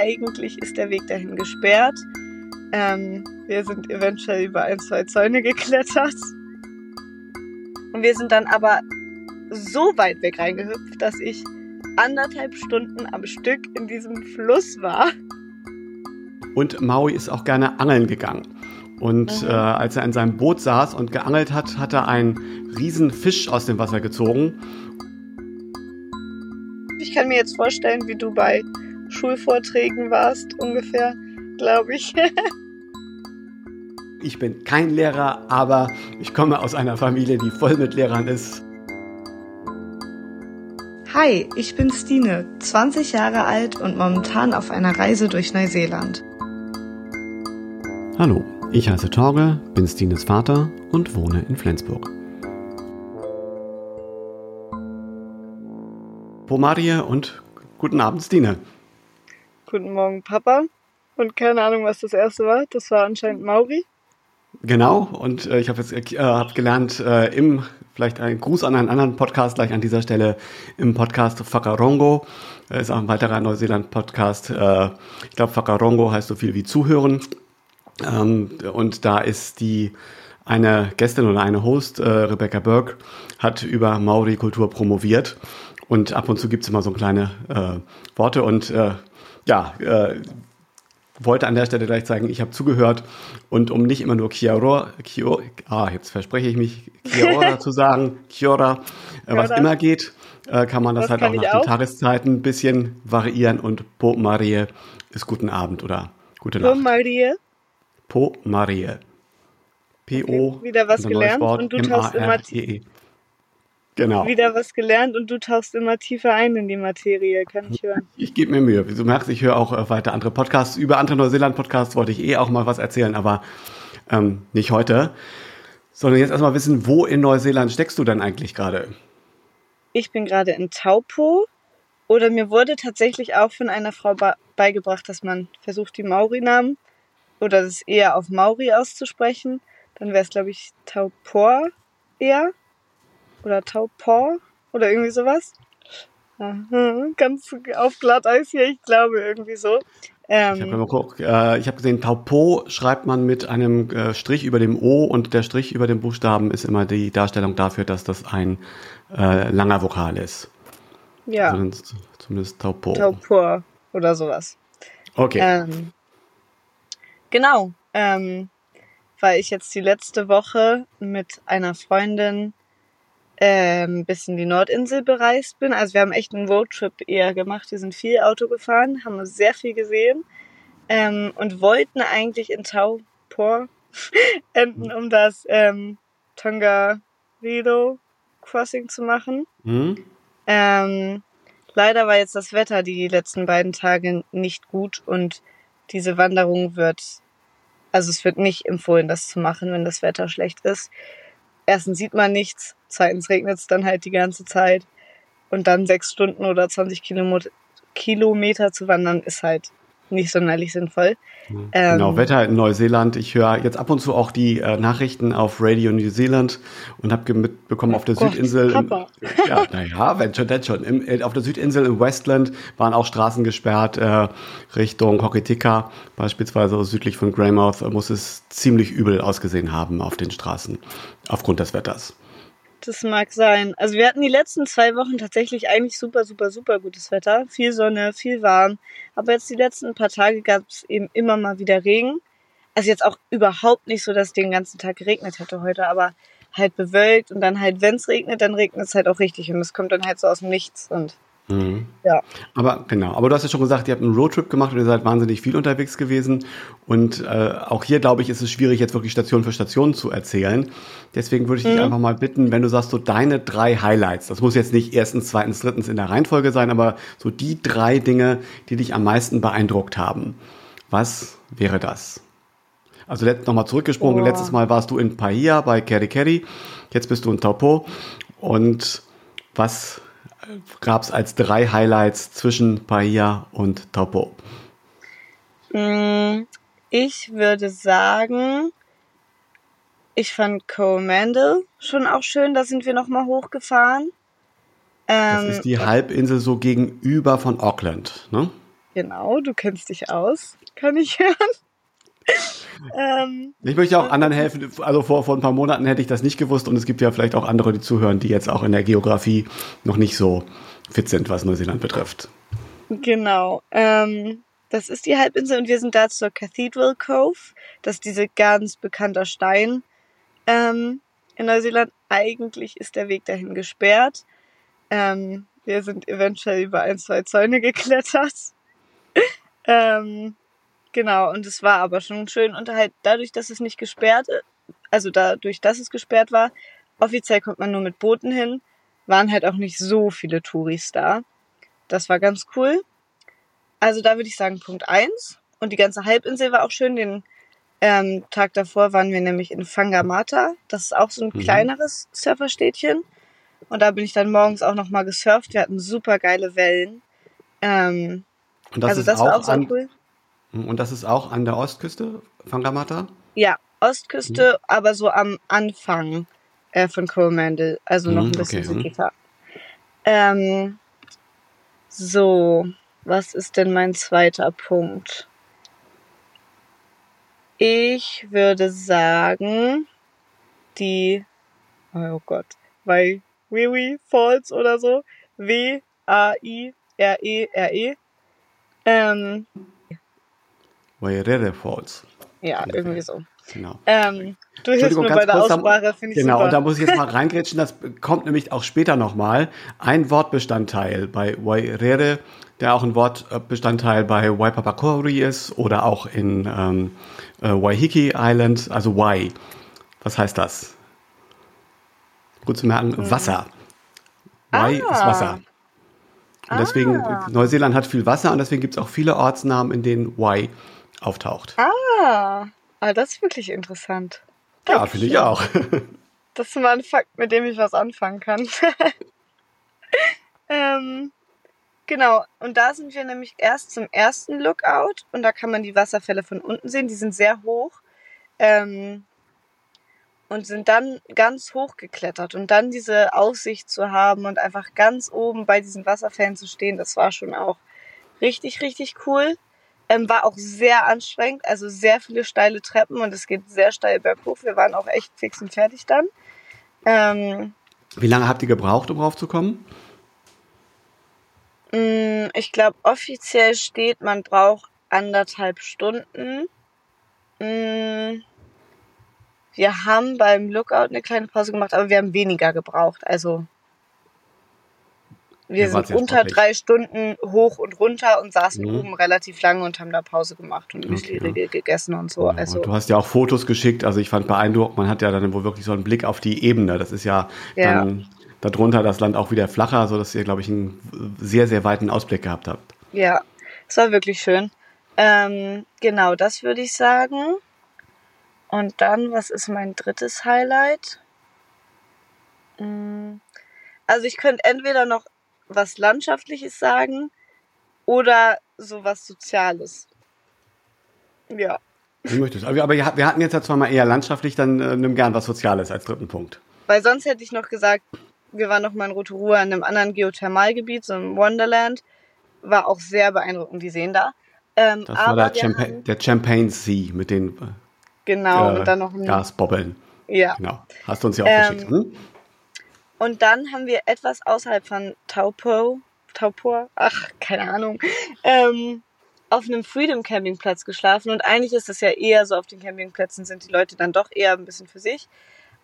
eigentlich ist der Weg dahin gesperrt. Ähm, wir sind eventuell über ein, zwei Zäune geklettert. Und wir sind dann aber so weit weg reingehüpft, dass ich anderthalb Stunden am Stück in diesem Fluss war. Und Maui ist auch gerne angeln gegangen. Und mhm. äh, als er in seinem Boot saß und geangelt hat, hat er einen riesen Fisch aus dem Wasser gezogen. Ich kann mir jetzt vorstellen, wie du bei Schulvorträgen warst, ungefähr, glaube ich. ich bin kein Lehrer, aber ich komme aus einer Familie, die voll mit Lehrern ist. Hi, ich bin Stine, 20 Jahre alt und momentan auf einer Reise durch Neuseeland. Hallo, ich heiße Torge, bin Stines Vater und wohne in Flensburg. Pomarie und guten Abend, Stine. Guten Morgen, Papa. Und keine Ahnung, was das erste war. Das war anscheinend Mauri. Genau, und äh, ich habe jetzt äh, hab gelernt, äh, im, vielleicht ein Gruß an einen anderen Podcast gleich an dieser Stelle, im Podcast Whakarongo, äh, ist auch ein weiterer Neuseeland-Podcast. Äh, ich glaube, Whakarongo heißt so viel wie zuhören. Ähm, und da ist die eine Gästin oder eine Host, äh, Rebecca Burke, hat über Maori-Kultur promoviert. Und ab und zu gibt es immer so kleine äh, Worte. Und äh, ja, äh, wollte an der Stelle gleich zeigen, ich habe zugehört. Und um nicht immer nur Kiora, Kiora ah, jetzt verspreche ich mich, Kiora zu sagen, Kiora, äh, was immer geht, äh, kann man das, das halt auch nach den Tageszeiten ein bisschen variieren. Und Po Marie ist guten Abend oder gute Nacht. Po Marie. Po Marie. P-O. Okay, wieder was gelernt und du tauchst immer e. Genau. Wieder was gelernt und du tauchst immer tiefer ein in die Materie, kann ich hören. Ich gebe mir Mühe. Du merkst, ich höre auch äh, weiter andere Podcasts. Über andere Neuseeland-Podcasts wollte ich eh auch mal was erzählen, aber ähm, nicht heute. Sondern jetzt erstmal wissen, wo in Neuseeland steckst du denn eigentlich gerade? Ich bin gerade in Taupo. Oder mir wurde tatsächlich auch von einer Frau beigebracht, dass man versucht, die Maori-Namen oder das eher auf Maori auszusprechen. Dann wäre es, glaube ich, Taupor eher. Oder Taupor oder irgendwie sowas. Aha, ganz auf Glatteis hier, ich glaube irgendwie so. Ähm, ich habe äh, hab gesehen, Taupo schreibt man mit einem äh, Strich über dem O und der Strich über dem Buchstaben ist immer die Darstellung dafür, dass das ein äh, langer Vokal ist. Ja. Also zumindest Taupo. Taupor oder sowas. Okay. Ähm, genau. Ähm, weil ich jetzt die letzte Woche mit einer Freundin ähm, bis in die Nordinsel bereist bin. Also wir haben echt einen Roadtrip eher gemacht. Wir sind viel Auto gefahren, haben sehr viel gesehen ähm, und wollten eigentlich in Taupor enden, um das ähm, Tongariro Crossing zu machen. Mhm. Ähm, leider war jetzt das Wetter die letzten beiden Tage nicht gut und diese Wanderung wird, also es wird nicht empfohlen, das zu machen, wenn das Wetter schlecht ist erstens sieht man nichts, zweitens regnet es dann halt die ganze Zeit. Und dann sechs Stunden oder 20 Kilometer zu wandern ist halt nicht sonderlich sinnvoll. Genau, ähm, Wetter in Neuseeland. Ich höre jetzt ab und zu auch die äh, Nachrichten auf Radio New Zealand und habe mitbekommen, auf der Gott, Südinsel. Im, ja, naja, wenn schon, denn schon. Im, äh, auf der Südinsel im Westland waren auch Straßen gesperrt äh, Richtung Hokitika, beispielsweise südlich von Greymouth, muss es ziemlich übel ausgesehen haben auf den Straßen aufgrund des Wetters. Das mag sein. Also wir hatten die letzten zwei Wochen tatsächlich eigentlich super, super, super gutes Wetter. Viel Sonne, viel warm. Aber jetzt die letzten paar Tage gab es eben immer mal wieder Regen. Also jetzt auch überhaupt nicht so, dass es den ganzen Tag geregnet hätte heute, aber halt bewölkt und dann halt, wenn es regnet, dann regnet es halt auch richtig und es kommt dann halt so aus dem Nichts und Mhm. Ja. Aber genau, aber du hast ja schon gesagt, ihr habt einen Roadtrip gemacht und ihr seid wahnsinnig viel unterwegs gewesen. Und äh, auch hier, glaube ich, ist es schwierig, jetzt wirklich Station für Station zu erzählen. Deswegen würde ich mhm. dich einfach mal bitten, wenn du sagst, so deine drei Highlights, das muss jetzt nicht erstens, zweitens, drittens in der Reihenfolge sein, aber so die drei Dinge, die dich am meisten beeindruckt haben. Was wäre das? Also nochmal zurückgesprungen, oh. letztes Mal warst du in Pahia bei Kerry Kerry, jetzt bist du in Taupo. Und was gab es als drei Highlights zwischen Bahia und Taupo? Mm, ich würde sagen, ich fand Coromandel schon auch schön. Da sind wir nochmal hochgefahren. das ähm, ist die Halbinsel so gegenüber von Auckland, ne? Genau, du kennst dich aus, kann ich hören. Ähm, ich möchte auch anderen helfen. Also vor, vor ein paar Monaten hätte ich das nicht gewusst und es gibt ja vielleicht auch andere, die zuhören, die jetzt auch in der Geografie noch nicht so fit sind, was Neuseeland betrifft. Genau. Ähm, das ist die Halbinsel und wir sind da zur Cathedral Cove. Das ist diese ganz bekannter Stein ähm, in Neuseeland. Eigentlich ist der Weg dahin gesperrt. Ähm, wir sind eventuell über ein, zwei Zäune geklettert. ähm, genau, und es war aber schon schön. Und halt dadurch, dass es nicht gesperrt, also dadurch, dass es gesperrt war, offiziell kommt man nur mit Booten hin, waren halt auch nicht so viele Touris da. Das war ganz cool. Also da würde ich sagen Punkt eins Und die ganze Halbinsel war auch schön. Den ähm, Tag davor waren wir nämlich in Fangamata. Das ist auch so ein mhm. kleineres Surferstädtchen. Und da bin ich dann morgens auch nochmal gesurft. Wir hatten super geile Wellen. Ähm, und das also das auch war auch so an, cool. Und das ist auch an der Ostküste von Ramata? Ja, Ostküste, mhm. aber so am Anfang äh, von Coromandel, also noch mhm, ein bisschen okay, südlicher. Mhm. Ähm, so, was ist denn mein zweiter Punkt? Ich würde sagen, die, oh Gott, weil Wiwi Falls oder so. W-A-I-R-E-R-E. -E. Ähm, Wairere Falls. Ja, irgendwie so. Genau. Ähm, du hilfst mir bei der Aussprache, finde ich Genau, super. und da muss ich jetzt mal reingrätschen, das kommt nämlich auch später nochmal. Ein Wortbestandteil bei Wairere, der auch ein Wortbestandteil bei Waipapakori ist oder auch in ähm, äh, Waihiki Island, also Wai. Was heißt das? Gut zu merken, hm. Wasser. Wai ah. ist Wasser. Und deswegen, ah. Neuseeland hat viel Wasser und deswegen gibt es auch viele Ortsnamen, in denen Wai auftaucht. Ah, ah das ist wirklich interessant. Ja, finde ich auch. das ist mal ein Fakt, mit dem ich was anfangen kann. ähm, genau, und da sind wir nämlich erst zum ersten Lookout und da kann man die Wasserfälle von unten sehen. Die sind sehr hoch. Ähm, und sind dann ganz hoch geklettert und dann diese Aussicht zu haben und einfach ganz oben bei diesen Wasserfällen zu stehen, das war schon auch richtig, richtig cool. Ähm, war auch sehr anstrengend, also sehr viele steile Treppen und es geht sehr steil berghoch. Wir waren auch echt fix und fertig dann. Ähm, Wie lange habt ihr gebraucht, um raufzukommen? Mm, ich glaube, offiziell steht, man braucht anderthalb Stunden. Mm, wir haben beim Lookout eine kleine Pause gemacht, aber wir haben weniger gebraucht. Also wir ja, sind unter drei Stunden hoch und runter und saßen mhm. oben relativ lange und haben da Pause gemacht und Müsli-Riegel okay. gegessen und so. Ja, also und du hast ja auch Fotos geschickt, also ich fand beeindruckend, man hat ja dann wohl wirklich so einen Blick auf die Ebene. Das ist ja, ja. dann darunter das Land auch wieder flacher, sodass ihr, glaube ich, einen sehr, sehr weiten Ausblick gehabt habt. Ja, es war wirklich schön. Ähm, genau, das würde ich sagen. Und dann, was ist mein drittes Highlight? Hm, also ich könnte entweder noch was Landschaftliches sagen oder so was Soziales. Ja. Wie möchtest Aber wir, wir hatten jetzt ja zwar mal eher landschaftlich, dann äh, nimm gern was Soziales als dritten Punkt. Weil sonst hätte ich noch gesagt, wir waren noch mal in Rotorua in einem anderen Geothermalgebiet, so im Wonderland. War auch sehr beeindruckend, die sehen da. Ähm, das war der, Champa der Champagne Sea mit den Genau, äh, und dann noch ein Gasbobbeln. Ja. Genau. Hast du uns ja auch ähm, geschickt. Hm? Und dann haben wir etwas außerhalb von Taupo, Taupor, ach, keine Ahnung, ähm, auf einem Freedom Campingplatz geschlafen. Und eigentlich ist es ja eher so, auf den Campingplätzen sind die Leute dann doch eher ein bisschen für sich.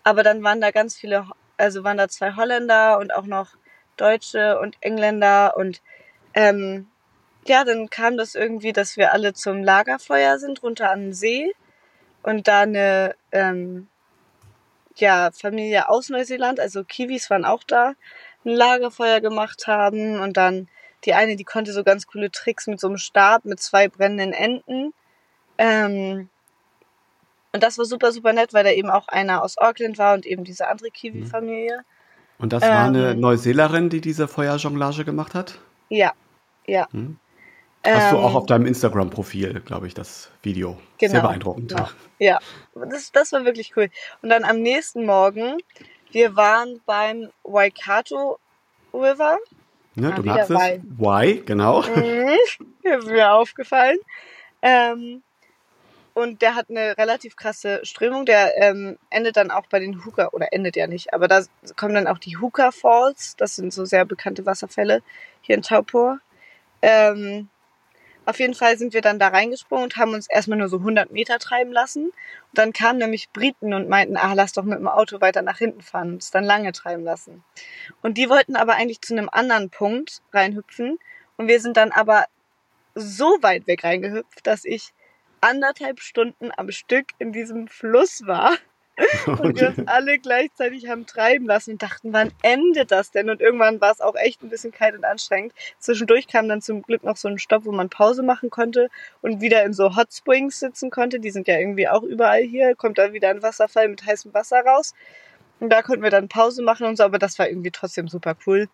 Aber dann waren da ganz viele, also waren da zwei Holländer und auch noch Deutsche und Engländer und ähm, ja, dann kam das irgendwie, dass wir alle zum Lagerfeuer sind, runter an den See und da eine ähm, ja, Familie aus Neuseeland, also Kiwis waren auch da, ein Lagerfeuer gemacht haben und dann die eine, die konnte so ganz coole Tricks mit so einem Stab mit zwei brennenden Enden. Ähm, und das war super, super nett, weil da eben auch einer aus Auckland war und eben diese andere Kiwi-Familie. Und das war eine ähm, Neuseelerin, die diese Feuerjonglage gemacht hat? Ja, ja. Hm. Hast du auch ähm, auf deinem Instagram-Profil, glaube ich, das Video. Genau, Sehr beeindruckend. Genau. Ja, das, das war wirklich cool. Und dann am nächsten Morgen, wir waren beim Waikato River. Ne, du magst es. Why, genau. Mhm, ist mir aufgefallen. Ähm, und der hat eine relativ krasse Strömung. Der ähm, endet dann auch bei den Hooker, oder endet ja nicht, aber da kommen dann auch die Hooker Falls. Das sind so sehr bekannte Wasserfälle hier in Taupur. Ähm, auf jeden Fall sind wir dann da reingesprungen und haben uns erstmal nur so 100 Meter treiben lassen. Und dann kamen nämlich Briten und meinten, ah, lass doch mit dem Auto weiter nach hinten fahren und es dann lange treiben lassen. Und die wollten aber eigentlich zu einem anderen Punkt reinhüpfen. Und wir sind dann aber so weit weg reingehüpft, dass ich anderthalb Stunden am Stück in diesem Fluss war und wir uns alle gleichzeitig haben treiben lassen und dachten, wann endet das denn? Und irgendwann war es auch echt ein bisschen kalt und anstrengend. Zwischendurch kam dann zum Glück noch so ein Stopp, wo man Pause machen konnte und wieder in so Hot Springs sitzen konnte. Die sind ja irgendwie auch überall hier. Kommt dann wieder ein Wasserfall mit heißem Wasser raus. Und da konnten wir dann Pause machen und so, aber das war irgendwie trotzdem super cool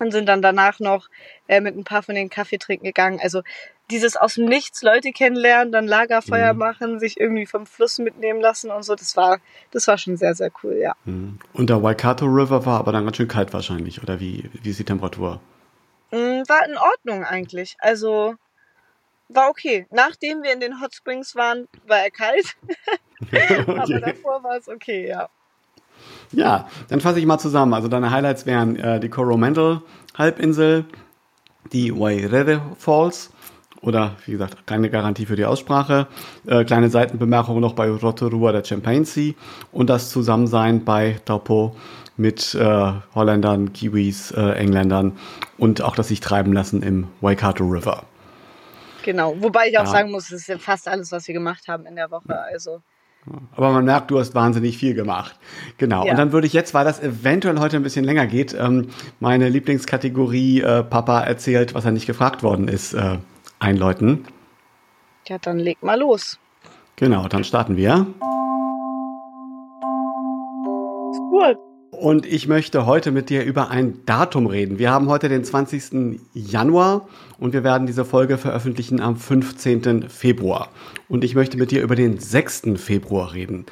und sind dann danach noch äh, mit ein paar von den Kaffee trinken gegangen. Also dieses aus dem Nichts Leute kennenlernen, dann Lagerfeuer mhm. machen, sich irgendwie vom Fluss mitnehmen lassen und so, das war, das war schon sehr, sehr cool, ja. Mhm. Und der Waikato River war aber dann ganz schön kalt wahrscheinlich, oder wie, wie ist die Temperatur? Mhm, war in Ordnung eigentlich. Also war okay. Nachdem wir in den Hot Springs waren, war er kalt. okay. aber davor war es okay, ja. Ja, dann fasse ich mal zusammen. Also deine Highlights wären äh, die Coromandel Halbinsel, die Wairere Falls oder wie gesagt, keine Garantie für die Aussprache. Äh, kleine Seitenbemerkung noch bei Rotorua der Champagne Sea und das Zusammensein bei Taupo mit äh, Holländern, Kiwis, äh, Engländern und auch das sich treiben lassen im Waikato River. Genau, wobei ich auch ja. sagen muss, das ist ja fast alles, was wir gemacht haben in der Woche. Also aber man merkt, du hast wahnsinnig viel gemacht. Genau. Ja. Und dann würde ich jetzt, weil das eventuell heute ein bisschen länger geht, ähm, meine Lieblingskategorie äh, Papa erzählt, was er nicht gefragt worden ist, äh, einläuten. Ja, dann leg mal los. Genau, dann starten wir. Gut. Und ich möchte heute mit dir über ein Datum reden. Wir haben heute den 20. Januar und wir werden diese Folge veröffentlichen am 15. Februar. Und ich möchte mit dir über den 6. Februar reden.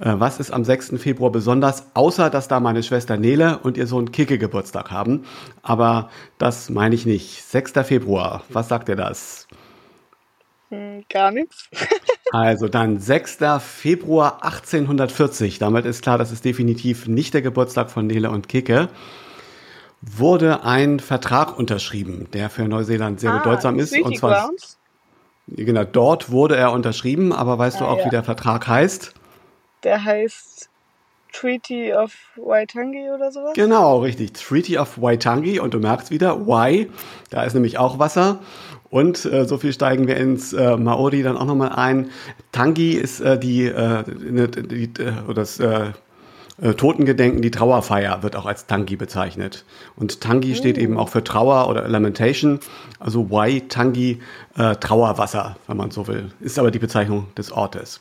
Äh, was ist am 6. Februar besonders, außer dass da meine Schwester Nele und ihr Sohn Kike Geburtstag haben? Aber das meine ich nicht. 6. Februar, was sagt ihr das? Hm, gar nichts. also dann 6. Februar 1840. Damit ist klar, das ist definitiv nicht der Geburtstag von Nele und Kike wurde ein Vertrag unterschrieben, der für Neuseeland sehr ah, bedeutsam ist. Und zwar Grounds? genau dort wurde er unterschrieben, aber weißt ah, du auch, ja. wie der Vertrag heißt? Der heißt Treaty of Waitangi oder sowas? Genau, richtig. Treaty of Waitangi und du merkst wieder, Wai, da ist nämlich auch Wasser. Und äh, so viel steigen wir ins äh, Maori dann auch nochmal ein. Tangi ist äh, die, äh, die, die äh, oder das äh, äh, Totengedenken, die Trauerfeier wird auch als Tangi bezeichnet. Und Tangi oh. steht eben auch für Trauer oder Lamentation, also Wai Tangi, äh, Trauerwasser, wenn man so will. Ist aber die Bezeichnung des Ortes.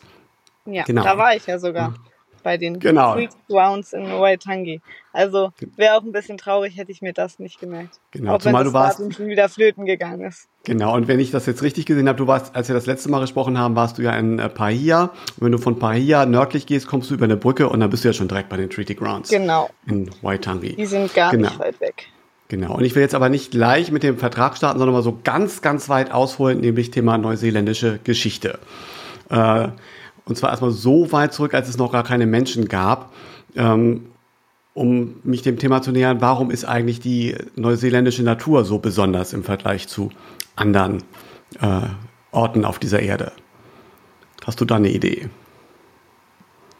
Ja, genau. da war ich ja sogar. Bei den genau. Grounds in Waitangi. Also wäre auch ein bisschen traurig, hätte ich mir das nicht gemerkt. Genau, auch zumal du warst schon wieder flöten gegangen ist. Genau, und wenn ich das jetzt richtig gesehen habe, du warst, als wir das letzte Mal gesprochen haben, warst du ja in äh, Pahia. Und wenn du von Pahia nördlich gehst, kommst du über eine Brücke und dann bist du ja schon direkt bei den Treaty Grounds. Genau. In Waitangi. Die sind gar genau. nicht weit weg. Genau. Und ich will jetzt aber nicht gleich mit dem Vertrag starten, sondern mal so ganz, ganz weit ausholen, nämlich Thema neuseeländische Geschichte. Äh, und zwar erstmal so weit zurück, als es noch gar keine Menschen gab. Ähm, um mich dem Thema zu nähern, warum ist eigentlich die neuseeländische Natur so besonders im Vergleich zu anderen äh, Orten auf dieser Erde? Hast du da eine Idee?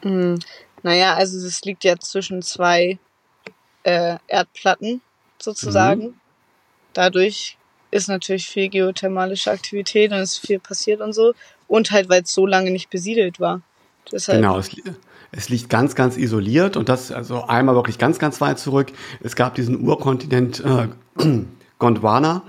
Mm, naja, also es liegt ja zwischen zwei äh, Erdplatten sozusagen. Mhm. Dadurch ist natürlich viel geothermalische Aktivität und es ist viel passiert und so. Und halt, weil es so lange nicht besiedelt war. Deshalb genau, es, es, liegt ganz, ganz isoliert und das also einmal wirklich ganz, ganz weit zurück. Es gab diesen Urkontinent äh, Gondwana,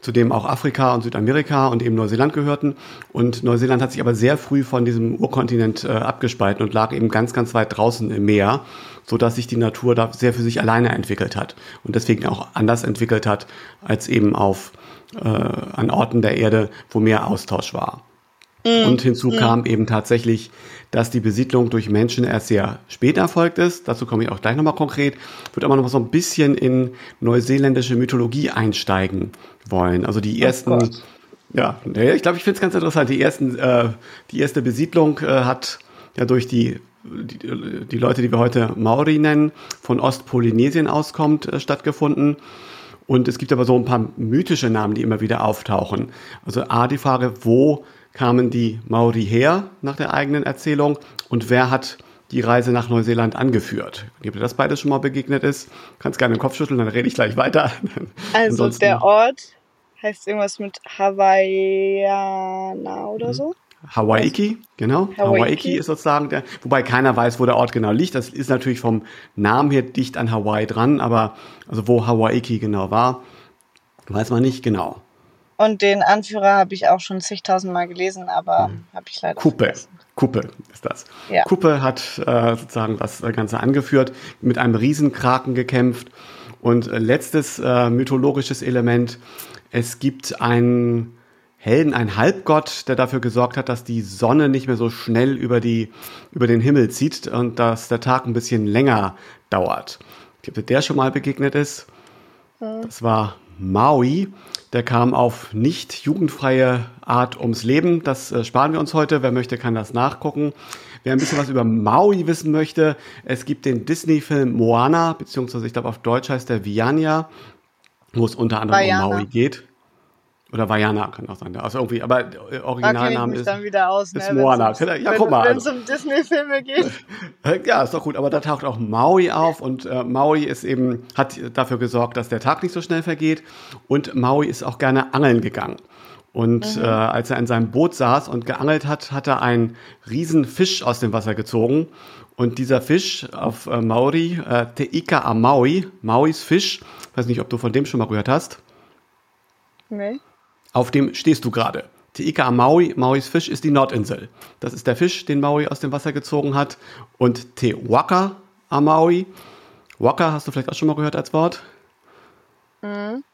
zu dem auch Afrika und Südamerika und eben Neuseeland gehörten. Und Neuseeland hat sich aber sehr früh von diesem Urkontinent äh, abgespalten und lag eben ganz, ganz weit draußen im Meer, so dass sich die Natur da sehr für sich alleine entwickelt hat und deswegen auch anders entwickelt hat als eben auf äh, an Orten der Erde, wo mehr Austausch war. Mm. Und hinzu mm. kam eben tatsächlich, dass die Besiedlung durch Menschen erst sehr spät erfolgt ist. Dazu komme ich auch gleich nochmal konkret. Würde aber noch mal so ein bisschen in neuseeländische Mythologie einsteigen wollen. Also die ersten, oh ja, ich glaube, ich finde es ganz interessant. Die ersten, äh, die erste Besiedlung äh, hat ja durch die die, die Leute, die wir heute Maori nennen, von Ostpolynesien auskommt, äh, stattgefunden. Und es gibt aber so ein paar mythische Namen, die immer wieder auftauchen. Also A, die Frage, wo kamen die Maori her nach der eigenen Erzählung und wer hat die Reise nach Neuseeland angeführt? Wenn dir das beides schon mal begegnet ist, kannst gerne den Kopf schütteln, dann rede ich gleich weiter. Also der Ort heißt irgendwas mit Hawaiiana oder mhm. so? Hawaii, genau. Hawaii ist sozusagen der, wobei keiner weiß, wo der Ort genau liegt. Das ist natürlich vom Namen her dicht an Hawaii dran, aber also wo Hawaii genau war, weiß man nicht genau. Und den Anführer habe ich auch schon zigtausendmal gelesen, aber hm. habe ich leider Kuppe. Vergessen. Kuppe ist das. Ja. Kuppe hat äh, sozusagen das Ganze angeführt, mit einem Riesenkraken gekämpft. Und äh, letztes äh, mythologisches Element, es gibt einen Helden, einen Halbgott, der dafür gesorgt hat, dass die Sonne nicht mehr so schnell über, die, über den Himmel zieht und dass der Tag ein bisschen länger dauert. Ich glaube, der schon mal begegnet ist. Hm. Das war Maui. Der kam auf nicht jugendfreie Art ums Leben. Das äh, sparen wir uns heute. Wer möchte, kann das nachgucken. Wer ein bisschen was über Maui wissen möchte, es gibt den Disney-Film Moana, beziehungsweise ich glaube auf Deutsch heißt der Viania, wo es unter anderem Vajana. um Maui geht. Oder Vajana kann auch sein. Also irgendwie, aber Originalname ist, dann wieder aus, ist ne, Moana. Wenn, ja, guck mal. Wenn es um Disney-Filme geht. ja, ist doch gut. Aber da taucht auch Maui auf und äh, Maui ist eben, hat dafür gesorgt, dass der Tag nicht so schnell vergeht. Und Maui ist auch gerne angeln gegangen. Und mhm. äh, als er in seinem Boot saß und geangelt hat, hat er einen riesen Fisch aus dem Wasser gezogen. Und dieser Fisch auf äh, Maori, äh, Teika a Maui, Mauis Fisch, weiß nicht, ob du von dem schon mal gehört hast. Nee. Auf dem stehst du gerade. Teika Maui, Mauis Fisch, ist die Nordinsel. Das ist der Fisch, den Maui aus dem Wasser gezogen hat. Und Te Waka Maui. Waka hast du vielleicht auch schon mal gehört als Wort? Mhm.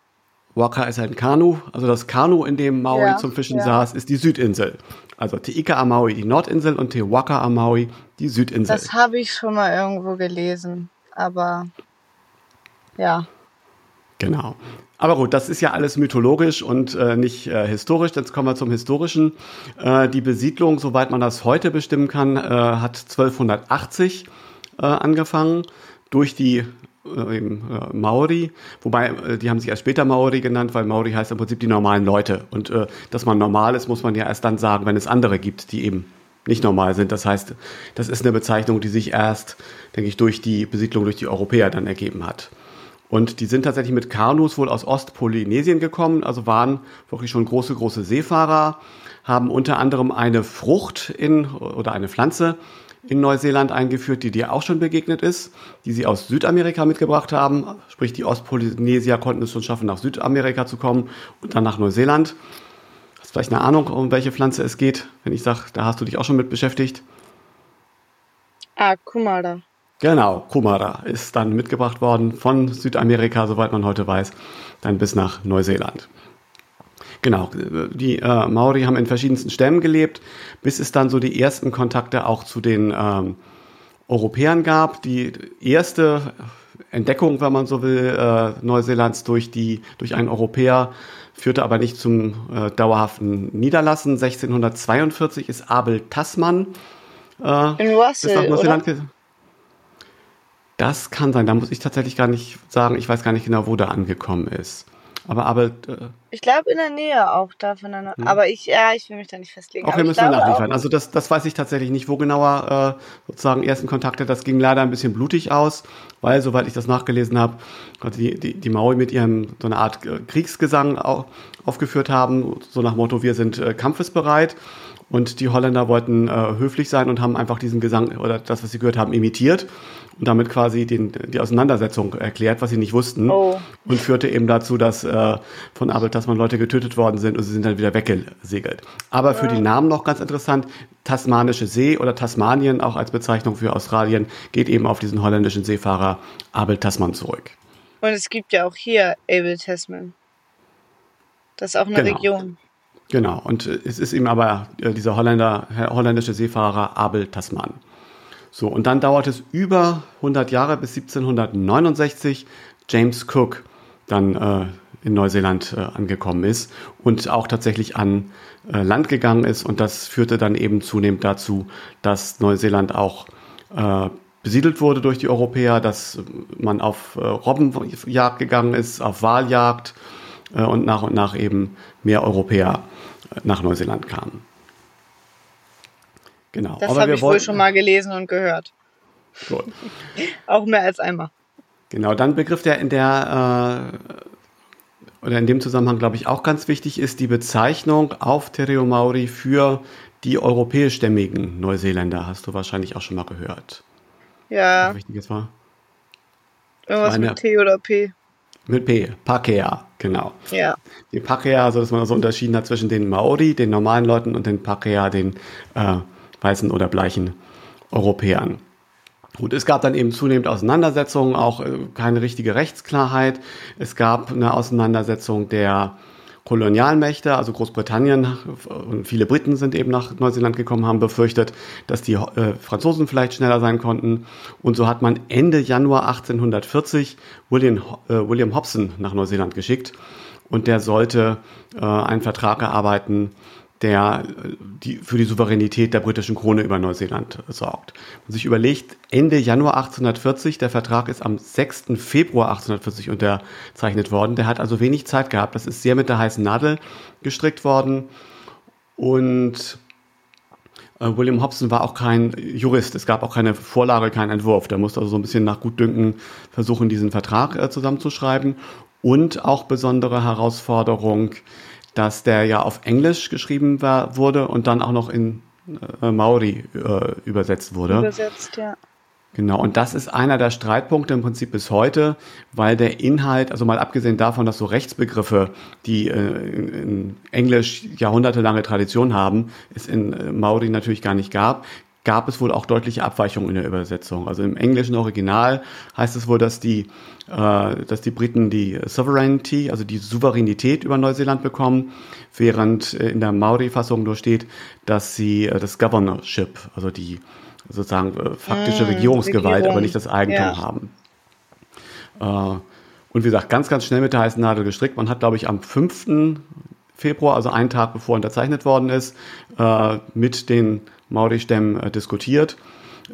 Waka ist ein Kanu. Also das Kanu, in dem Maui ja, zum Fischen ja. saß, ist die Südinsel. Also Teika Maui, die Nordinsel und Te Waka Maui, die Südinsel. Das habe ich schon mal irgendwo gelesen. Aber ja. Genau. Aber gut, das ist ja alles mythologisch und äh, nicht äh, historisch. Jetzt kommen wir zum Historischen. Äh, die Besiedlung, soweit man das heute bestimmen kann, äh, hat 1280 äh, angefangen durch die äh, Maori, wobei die haben sich erst später Maori genannt, weil Maori heißt im Prinzip die normalen Leute. Und dass man normal ist, muss man ja erst dann sagen, wenn es andere gibt, die eben nicht normal sind. Das heißt, das ist eine Bezeichnung, die sich erst, denke ich, durch die Besiedlung durch die Europäer dann ergeben hat. Und die sind tatsächlich mit Kanus wohl aus Ostpolynesien gekommen, also waren wirklich schon große, große Seefahrer, haben unter anderem eine Frucht in, oder eine Pflanze in Neuseeland eingeführt, die dir auch schon begegnet ist, die sie aus Südamerika mitgebracht haben. Sprich, die Ostpolynesier konnten es schon schaffen, nach Südamerika zu kommen und dann nach Neuseeland. Hast vielleicht eine Ahnung, um welche Pflanze es geht, wenn ich sage, da hast du dich auch schon mit beschäftigt? Ah, Kumara. Genau, Kumara ist dann mitgebracht worden von Südamerika, soweit man heute weiß, dann bis nach Neuseeland. Genau, die äh, Maori haben in verschiedensten Stämmen gelebt, bis es dann so die ersten Kontakte auch zu den ähm, Europäern gab. Die erste Entdeckung, wenn man so will, äh, Neuseelands durch, die, durch einen Europäer führte aber nicht zum äh, dauerhaften Niederlassen. 1642 ist Abel Tasman äh, in Russell, bis nach Neuseeland oder? Das kann sein. Da muss ich tatsächlich gar nicht sagen, ich weiß gar nicht genau, wo der angekommen ist. Aber, aber äh, ich glaube in der Nähe auch da voneinander. Hm. Aber ich, ja, ich will mich da nicht festlegen. Auch wir müssen wir nachliefern. Also das, das weiß ich tatsächlich nicht, wo genauer äh, sozusagen ersten Kontakte. Das ging leider ein bisschen blutig aus, weil soweit ich das nachgelesen habe, die, die, die Maui mit ihrem so eine Art äh, Kriegsgesang auch aufgeführt haben, so nach Motto: Wir sind äh, kampfesbereit. Und die Holländer wollten äh, höflich sein und haben einfach diesen Gesang oder das, was sie gehört haben, imitiert und damit quasi den, die Auseinandersetzung erklärt, was sie nicht wussten. Oh. Und führte eben dazu, dass äh, von Abel Tasman Leute getötet worden sind und sie sind dann wieder weggesegelt. Aber ja. für die Namen noch ganz interessant, Tasmanische See oder Tasmanien, auch als Bezeichnung für Australien, geht eben auf diesen holländischen Seefahrer Abel Tasman zurück. Und es gibt ja auch hier Abel Tasman. Das ist auch eine genau. Region. Genau, und äh, es ist ihm aber äh, dieser Holländer, holländische Seefahrer Abel Tasman. So, und dann dauert es über 100 Jahre bis 1769 James Cook dann äh, in Neuseeland äh, angekommen ist und auch tatsächlich an äh, Land gegangen ist. Und das führte dann eben zunehmend dazu, dass Neuseeland auch äh, besiedelt wurde durch die Europäer, dass man auf Robbenjagd gegangen ist, auf Waljagd und nach und nach eben mehr Europäer nach Neuseeland kamen. Genau. Das habe ich wohl schon mal gelesen und gehört. Gut. Auch mehr als einmal. Genau, dann Begriff, der in der äh, oder in dem Zusammenhang, glaube ich, auch ganz wichtig ist, die Bezeichnung auf Tereo Maori für die europäischstämmigen Neuseeländer. Hast du wahrscheinlich auch schon mal gehört. Ja. Was Wichtiges war. Irgendwas Meine, mit T oder P. Mit P, Pakea, genau. Ja. Die Pakea, also dass man so unterschieden hat zwischen den Maori, den normalen Leuten, und den Pakea, den äh, weißen oder bleichen Europäern. Gut, es gab dann eben zunehmend Auseinandersetzungen, auch äh, keine richtige Rechtsklarheit. Es gab eine Auseinandersetzung der Kolonialmächte, also Großbritannien und viele Briten sind eben nach Neuseeland gekommen, haben befürchtet, dass die äh, Franzosen vielleicht schneller sein konnten. Und so hat man Ende Januar 1840 William, äh, William Hobson nach Neuseeland geschickt. Und der sollte äh, einen Vertrag erarbeiten, der die, für die Souveränität der britischen Krone über Neuseeland sorgt. Man sich überlegt, Ende Januar 1840, der Vertrag ist am 6. Februar 1840 unterzeichnet worden. Der hat also wenig Zeit gehabt. Das ist sehr mit der heißen Nadel gestrickt worden. Und äh, William Hobson war auch kein Jurist. Es gab auch keine Vorlage, keinen Entwurf. Der musste also so ein bisschen nach Gutdünken versuchen, diesen Vertrag äh, zusammenzuschreiben. Und auch besondere Herausforderung, dass der ja auf Englisch geschrieben war, wurde und dann auch noch in äh, Maori äh, übersetzt wurde. Übersetzt, ja. Genau, und das ist einer der Streitpunkte im Prinzip bis heute, weil der Inhalt, also mal abgesehen davon, dass so Rechtsbegriffe, die äh, in, Englisch jahrhundertelange Tradition haben, es in äh, Maori natürlich gar nicht gab, gab es wohl auch deutliche Abweichungen in der Übersetzung. Also im englischen Original heißt es wohl, dass die, äh, dass die Briten die Sovereignty, also die Souveränität über Neuseeland bekommen, während äh, in der Maori-Fassung nur steht, dass sie äh, das Governorship, also die sozusagen äh, faktische mm, Regierungsgewalt, Regierung. aber nicht das Eigentum ja. haben. Äh, und wie gesagt, ganz, ganz schnell mit der heißen Nadel gestrickt. Man hat, glaube ich, am 5. Februar, also einen Tag bevor unterzeichnet worden ist, äh, mit den Maori-Stämmen äh, diskutiert.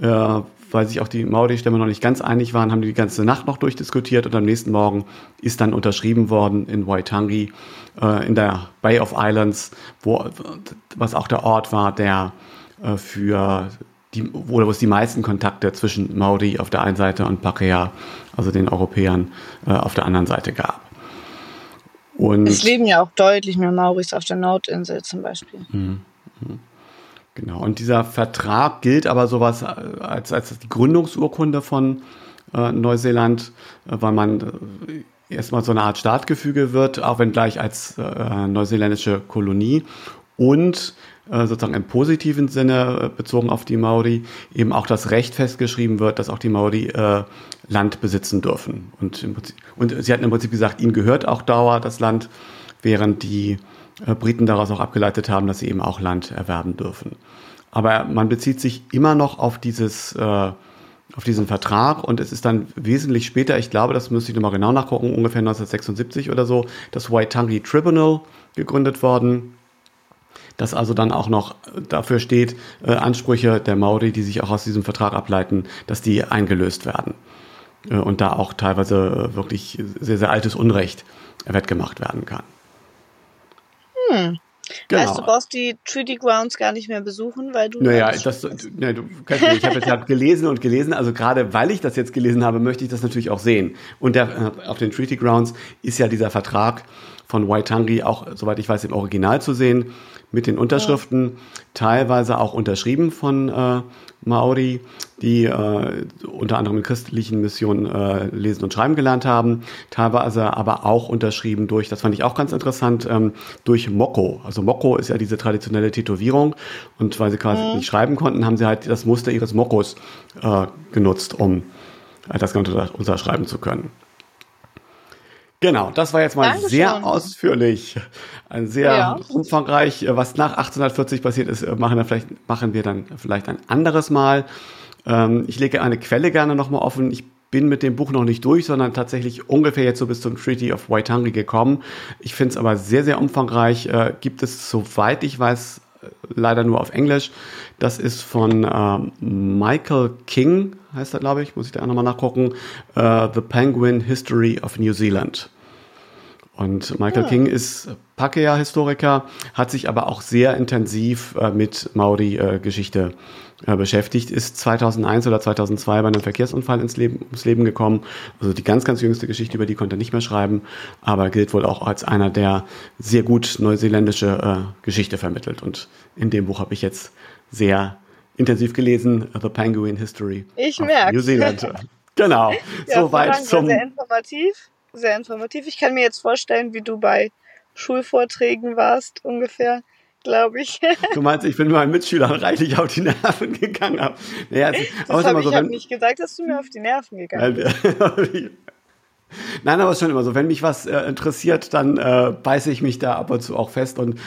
Äh, weil sich auch die Maori-Stämme noch nicht ganz einig waren, haben die die ganze Nacht noch durchdiskutiert und am nächsten Morgen ist dann unterschrieben worden in Waitangi, äh, in der Bay of Islands, wo, was auch der Ort war, der äh, für die, wo es die meisten Kontakte zwischen Maori auf der einen Seite und Pakea, also den Europäern, äh, auf der anderen Seite gab. Und es leben ja auch deutlich mehr Maoris auf der Nordinsel zum Beispiel. Mhm. Mhm. Genau, und dieser Vertrag gilt aber sowas äh, als, als die Gründungsurkunde von äh, Neuseeland, äh, weil man äh, erstmal so eine Art Staatgefüge wird, auch wenn gleich als äh, neuseeländische Kolonie und äh, sozusagen im positiven Sinne bezogen auf die Maori eben auch das Recht festgeschrieben wird, dass auch die Maori Land besitzen dürfen. Und, Prinzip, und sie hatten im Prinzip gesagt, ihnen gehört auch Dauer das Land, während die äh, Briten daraus auch abgeleitet haben, dass sie eben auch Land erwerben dürfen. Aber man bezieht sich immer noch auf dieses, äh, auf diesen Vertrag und es ist dann wesentlich später, ich glaube, das müsste ich nochmal genau nachgucken, ungefähr 1976 oder so, das Waitangi Tribunal gegründet worden, das also dann auch noch dafür steht, äh, Ansprüche der Maori, die sich auch aus diesem Vertrag ableiten, dass die eingelöst werden. Äh, und da auch teilweise äh, wirklich sehr, sehr altes Unrecht wettgemacht werden kann. Hm. Genau. Heißt, du brauchst die Treaty Grounds gar nicht mehr besuchen, weil du. Naja, das, ne, du kannst nicht. Ich habe jetzt halt gelesen und gelesen. Also gerade weil ich das jetzt gelesen habe, möchte ich das natürlich auch sehen. Und der, äh, auf den Treaty Grounds ist ja dieser Vertrag von Waitangi auch, soweit ich weiß, im Original zu sehen mit den Unterschriften, ja. teilweise auch unterschrieben von äh, Maori, die äh, unter anderem in christlichen Missionen äh, lesen und schreiben gelernt haben, teilweise aber auch unterschrieben durch, das fand ich auch ganz interessant, ähm, durch Moko. Also Moko ist ja diese traditionelle Tätowierung und weil sie quasi mhm. nicht schreiben konnten, haben sie halt das Muster ihres Mokos äh, genutzt, um äh, das Ganze unterschreiben zu können. Genau, das war jetzt mal Dankeschön. sehr ausführlich, ein sehr Ja. umfangreich. Äh, Was nach 1840 passiert ist, äh, machen, wir vielleicht, machen wir dann vielleicht ein anderes Mal. Ähm, ich lege eine Quelle gerne nochmal offen. Ich bin mit dem Buch noch nicht durch, sondern tatsächlich ungefähr jetzt so bis zum Treaty of Waitangi gekommen. Ich finde es aber sehr, sehr umfangreich. Äh, gibt es, soweit ich weiß, äh, leider nur auf Englisch. Das ist von ähm, Michael King, heißt er, glaube ich, muss ich da nochmal nachgucken. Äh, The Penguin History of New Zealand. Und Michael King ist Pakea-Historiker, hat sich aber auch sehr intensiv äh, mit Maori-Geschichte äh, beschäftigt, ist 2001 oder 2002 bei einem Verkehrsunfall ins Leben, ums Leben gekommen. Also die ganz, ganz jüngste Geschichte, über die konnte er nicht mehr schreiben, aber gilt wohl auch als einer, der sehr gut neuseeländische äh, Geschichte vermittelt. Und in dem Buch habe ich jetzt sehr intensiv gelesen, The Penguin History Ich of merk's. New Zealand. Genau, Ja, soweit zum... Sehr informativ. Sehr informativ. Ich kann mir jetzt vorstellen, wie du bei Schulvorträgen warst, ungefähr, glaube ich. Du meinst, ich bin meinen Mitschülern reichlich auf die Nerven gegangen. Hab. Naja, es Das habe ich so, wenn, nicht gesagt, dass du mir auf die Nerven gegangen bist. Nein, aber es ist schon immer so, wenn mich was äh, interessiert, dann äh, beiße ich mich da ab und zu auch fest und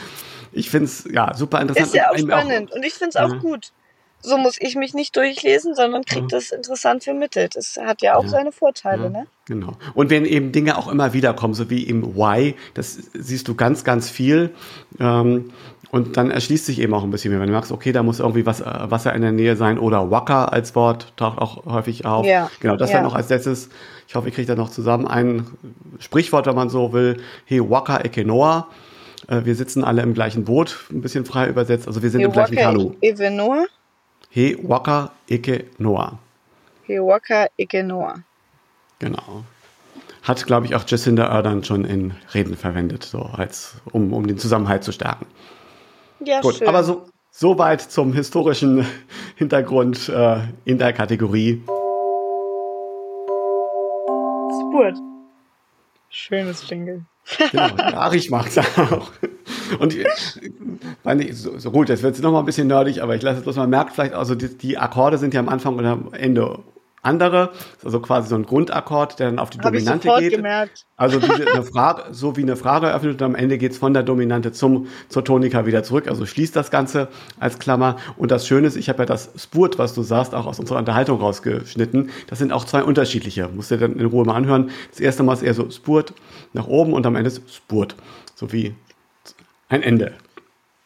ich finde es ja super interessant. Ist ja auch spannend. Und ich finde es auch Ja. gut. So muss ich mich nicht durchlesen, sondern kriegt das interessant vermittelt. Es hat ja auch Ja. seine Vorteile, Ja, ne? Genau. Und wenn eben Dinge auch immer wieder kommen, so wie im Why, das siehst du ganz, ganz viel. Ähm, und dann erschließt sich eben auch ein bisschen mehr. Wenn du merkst, okay, da muss irgendwie was, äh, Wasser in der Nähe sein oder Waka als Wort taucht auch häufig auf. Ja. Genau, das Ja. dann noch als letztes. Ich hoffe, ich kriege das noch zusammen. Ein Sprichwort, wenn man so will. He Waka Ekenoa. Äh, Wir sitzen alle im gleichen Boot, ein bisschen frei übersetzt. Also wir sind im gleichen Kanu. Evenoa. He Waka Ekenoa. Hewaka Ikenoa. Genau. Hat, glaube ich, auch Jacinda Ardern schon in Reden verwendet, so als, um, um den Zusammenhalt zu stärken. Ja, Gut, schön. aber so, so weit zum historischen Hintergrund äh, in der Kategorie. Spurt. Schönes Jingle. Genau, ja, ich mag's auch. Und äh, meine ich, so, so gut, das wird jetzt noch mal ein bisschen nerdig, aber ich lasse es bloß mal merkt vielleicht, also die, die Akkorde sind ja am Anfang und am Ende andere. Das ist also quasi so ein Grundakkord, der dann auf die ich Dominante sofort geht. gemerkt. Also wie eine Frage, so wie eine Frage eröffnet und am Ende geht's von der Dominante zum, zur Tonika wieder zurück. Also schließt das Ganze als Klammer. Und das Schöne ist, ich habe ja das Spurt, was du sagst, auch aus unserer Unterhaltung rausgeschnitten. Das sind auch zwei unterschiedliche. Musst dir dann in Ruhe mal anhören. Das erste Mal ist eher so Spurt nach oben und am Ende ist Spurt. So wie ein Ende.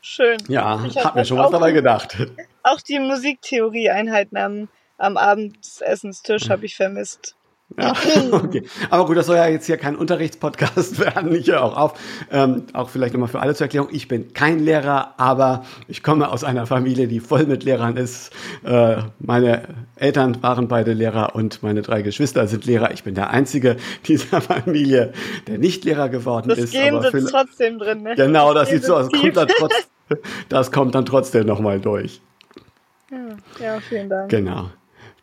Schön. Ja, Ich hab mir das schon was dabei gedacht. Auch die Musiktheorie-Einheiten am, am Abendsessenstisch habe ich vermisst. Ja, okay. Aber gut, das soll ja jetzt hier kein Unterrichtspodcast werden. Ich höre auch auf. Ähm, auch vielleicht nochmal für alle zur Erklärung. Ich bin kein Lehrer, aber ich komme aus einer Familie, die voll mit Lehrern ist. Äh, meine Eltern waren beide Lehrer und meine drei Geschwister sind Lehrer. Ich bin der einzige dieser Familie, der nicht Lehrer geworden Das ist. Gen aber trotzdem drin, ne? Genau, das Gen sieht so aus. sitzt Kommt dann tief. trotz, das kommt dann trotzdem nochmal durch. Ja, vielen Dank. Genau.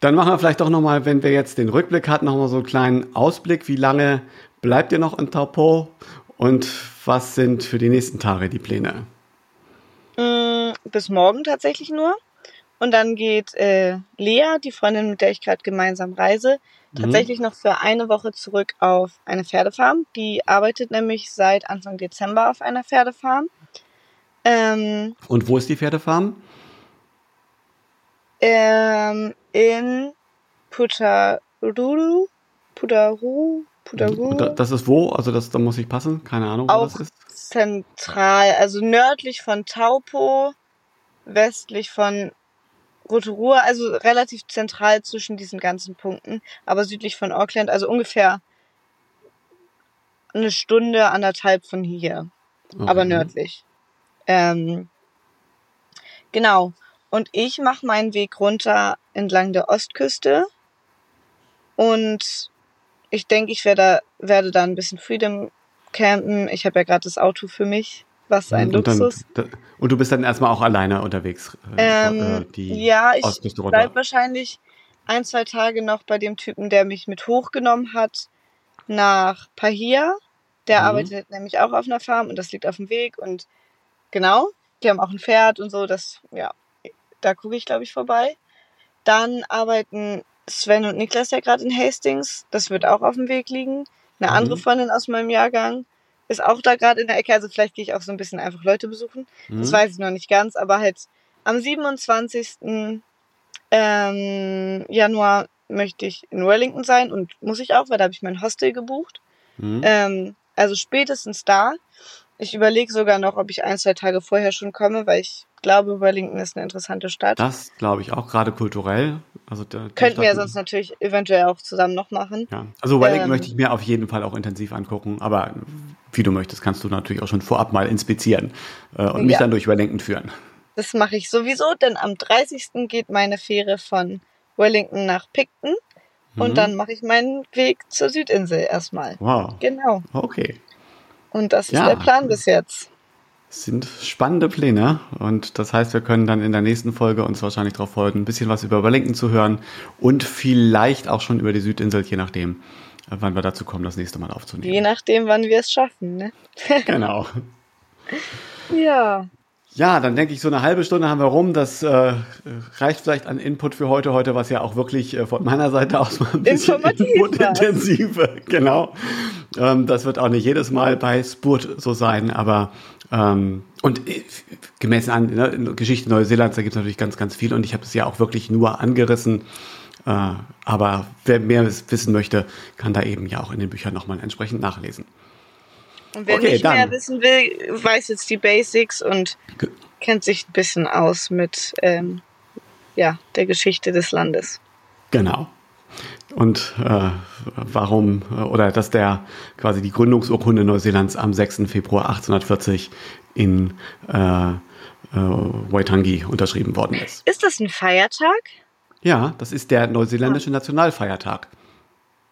Dann machen wir vielleicht doch nochmal, wenn wir jetzt den Rückblick hatten, nochmal so einen kleinen Ausblick. Wie lange bleibt ihr noch in Taupo und was sind für die nächsten Tage die Pläne? Mm, bis morgen tatsächlich nur. Und dann geht äh, Lea, die Freundin, mit der ich gerade gemeinsam reise, tatsächlich noch für eine Woche zurück auf eine Pferdefarm. Die arbeitet nämlich seit Anfang Dezember auf einer Pferdefarm. Ähm, Und wo ist die Pferdefarm? ähm, in Putaruru. Und da- Das ist wo? Also das, da muss ich passen. Keine Ahnung, wo Auch das ist. zentral, also nördlich von Taupo, westlich von Rotorua, also relativ zentral zwischen diesen ganzen Punkten, aber südlich von Auckland, also ungefähr eine Stunde, anderthalb von hier, aber Okay. nördlich. Ähm, genau. Und ich mache meinen Weg runter entlang der Ostküste und ich denke, ich werde, werde da ein bisschen Freedom campen. Ich habe ja gerade das Auto für mich, was ein und, dann, Luxus. da, und du bist dann erstmal auch alleine unterwegs. äh, Ähm, äh, die ja, ich Ostküste runter. bleib wahrscheinlich ein, zwei Tage noch bei dem Typen, der mich mit hochgenommen hat, nach Pahia. Der Mhm. arbeitet nämlich auch auf einer Farm und das liegt auf dem Weg und genau, die haben auch ein Pferd und so, das, ja, da gucke ich, glaube ich, vorbei. Dann arbeiten Sven und Niklas ja gerade in Hastings, das wird auch auf dem Weg liegen. Eine andere Freundin aus meinem Jahrgang ist auch da gerade in der Ecke. Also vielleicht gehe ich auch so ein bisschen einfach Leute besuchen. Das Mhm. weiß ich noch nicht ganz, aber halt am 27. Ähm, Januar möchte ich in Wellington sein und muss ich auch, weil da habe ich mein Hostel gebucht. Mhm. Ähm, also spätestens da. Ich überlege sogar noch, ob ich ein, zwei Tage vorher schon komme, weil ich glaube, Wellington ist eine interessante Stadt. Das glaube ich auch, gerade kulturell. Also der, Könnten wir sonst natürlich eventuell auch zusammen noch machen. Ja, also Wellington Ähm, möchte ich mir auf jeden Fall auch intensiv angucken, aber wie du möchtest, kannst du natürlich auch schon vorab mal inspizieren äh, und mich Ja. dann durch Wellington führen. Das mache ich sowieso, denn am 30. geht meine Fähre von Wellington nach Picton Mhm. und dann mache ich meinen Weg zur Südinsel erstmal. Wow, Genau. okay. Und das ist Ja. der Plan bis jetzt. Sind spannende Pläne und das heißt, wir können dann in der nächsten Folge uns wahrscheinlich darauf folgen, ein bisschen was über Wellington zu hören und vielleicht auch schon über die Südinsel, je nachdem, wann wir dazu kommen, das nächste Mal aufzunehmen. Je nachdem, wann wir es schaffen. Ne? Genau. Ja. Ja, dann denke ich, so eine halbe Stunde haben wir rum. Das äh, reicht vielleicht an Input für heute. Heute war es ja auch wirklich äh, von meiner Seite aus mal ein bisschen Informativ inputintensiv. Genau. Ähm, das wird auch nicht jedes Mal bei Spurt so sein, aber ähm, und äh, gemäß an ne, Geschichte Neuseelands, da gibt es natürlich ganz, ganz viel und ich habe es ja auch wirklich nur angerissen. Äh, aber wer mehr wissen möchte, kann da eben ja auch in den Büchern nochmal entsprechend nachlesen. Und wer Okay, nicht dann. mehr wissen will, weiß jetzt die Basics und kennt sich ein bisschen aus mit ähm, ja, der Geschichte des Landes. Genau. Und äh, warum, oder dass der quasi die Gründungsurkunde Neuseelands am 6. Februar 1840 in äh, äh, Waitangi unterschrieben worden ist. Ist das ein Feiertag? Ja, das ist der neuseeländische Nationalfeiertag.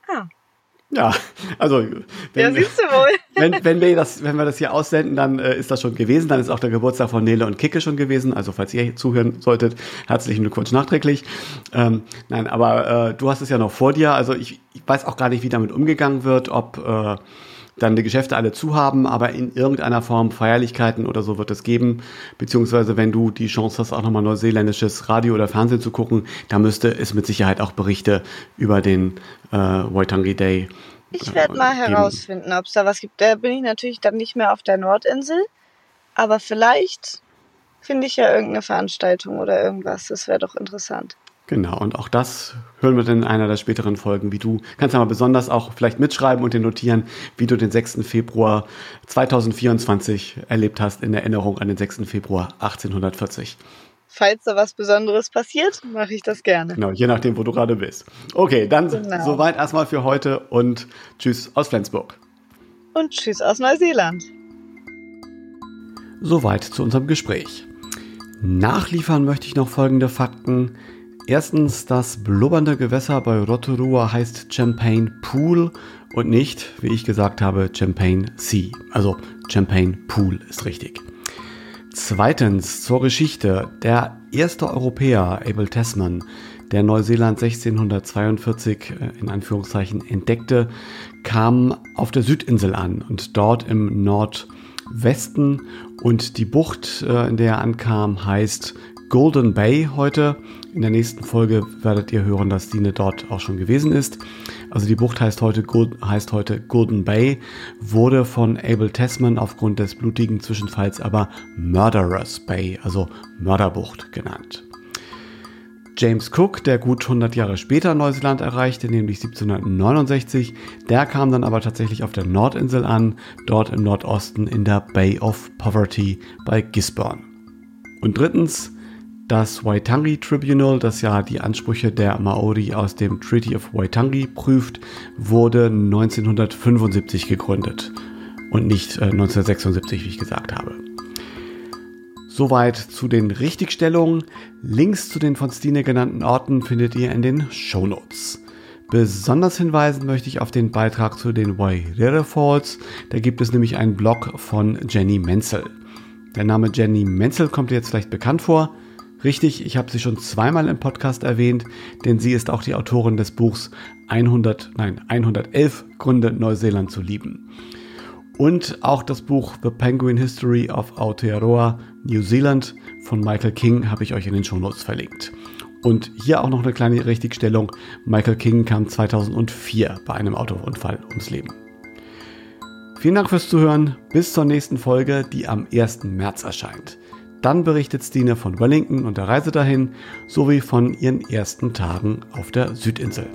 Ah. Ja, also Ja, wenn, siehst du wohl. wenn, wenn, wir das, wenn wir das hier aussenden, dann äh, ist das schon gewesen. Dann ist auch der Geburtstag von Nele und Kicke schon gewesen. Also falls ihr zuhören solltet, herzlichen Glückwunsch nachträglich. Ähm, nein, aber äh, du hast es ja noch vor dir. Also ich, ich weiß auch gar nicht, wie damit umgegangen wird, ob äh, dann die Geschäfte alle zu haben, aber in irgendeiner Form Feierlichkeiten oder so wird es geben. Beziehungsweise wenn du die Chance hast, auch nochmal neuseeländisches Radio oder Fernsehen zu gucken, da müsste es mit Sicherheit auch Berichte über den äh, Waitangi Day Ich werde mal geben. herausfinden, ob es da was gibt. Da bin ich natürlich dann nicht mehr auf der Nordinsel. Aber vielleicht finde ich ja irgendeine Veranstaltung oder irgendwas. Das wäre doch interessant. Genau, und auch das hören wir dann in einer der späteren Folgen, wie du, kannst ja mal besonders auch vielleicht mitschreiben und dir notieren, wie du den 6. Februar 2024 erlebt hast in Erinnerung an den 6. Februar 1840. Falls da was Besonderes passiert, mache ich das gerne. Genau, je nachdem, wo du gerade bist. Okay, dann Genau. soweit erstmal für heute und tschüss aus Flensburg. Und tschüss aus Neuseeland. Soweit zu unserem Gespräch. Nachliefern möchte ich noch folgende Fakten. Erstens, das blubbernde Gewässer bei Rotorua heißt Champagne Pool und nicht, wie ich gesagt habe, Champagne Sea. Also Champagne Pool ist richtig. Zweitens, zur Geschichte. Der erste Europäer, Abel Tasman, der Neuseeland 1642 äh, in Anführungszeichen entdeckte, kam auf der Südinsel an und dort im Nordwesten und die Bucht, äh, in der er ankam, heißt Golden Bay heute. In der nächsten Folge werdet ihr hören, dass Dine dort auch schon gewesen ist. Also die Bucht heißt heute, heißt heute Golden Bay, wurde von Abel Tasman aufgrund des blutigen Zwischenfalls aber Murderers Bay, also Mörderbucht genannt. James Cook, der gut 100 Jahre später Neuseeland erreichte, nämlich 1769, der kam dann aber tatsächlich auf der Nordinsel an, dort im Nordosten in der Bay of Poverty bei Gisborne. Und drittens, das Waitangi Tribunal, das ja die Ansprüche der Maori aus dem Treaty of Waitangi prüft, wurde 1975 gegründet und nicht äh, 1976, wie ich gesagt habe. Soweit zu den Richtigstellungen. Links zu den von Stine genannten Orten findet ihr in den Shownotes. Besonders hinweisen möchte ich auf den Beitrag zu den Wairere Falls. Da gibt es nämlich einen Blog von Jenny Menzel. Der Name Jenny Menzel kommt dir jetzt vielleicht bekannt vor. Richtig, ich habe sie schon zweimal im Podcast erwähnt, denn sie ist auch die Autorin des Buchs 100, nein, 111 Gründe Neuseeland zu lieben. Und auch das Buch The Penguin History of Aotearoa, New Zealand von Michael King habe ich euch in den Shownotes verlinkt. Und hier auch noch eine kleine Richtigstellung. Michael King kam 2004 bei einem Autounfall ums Leben. Vielen Dank fürs Zuhören. Bis zur nächsten Folge, die am 1. März erscheint. Dann berichtet Stine von Wellington und der Reise dahin sowie von ihren ersten Tagen auf der Südinsel.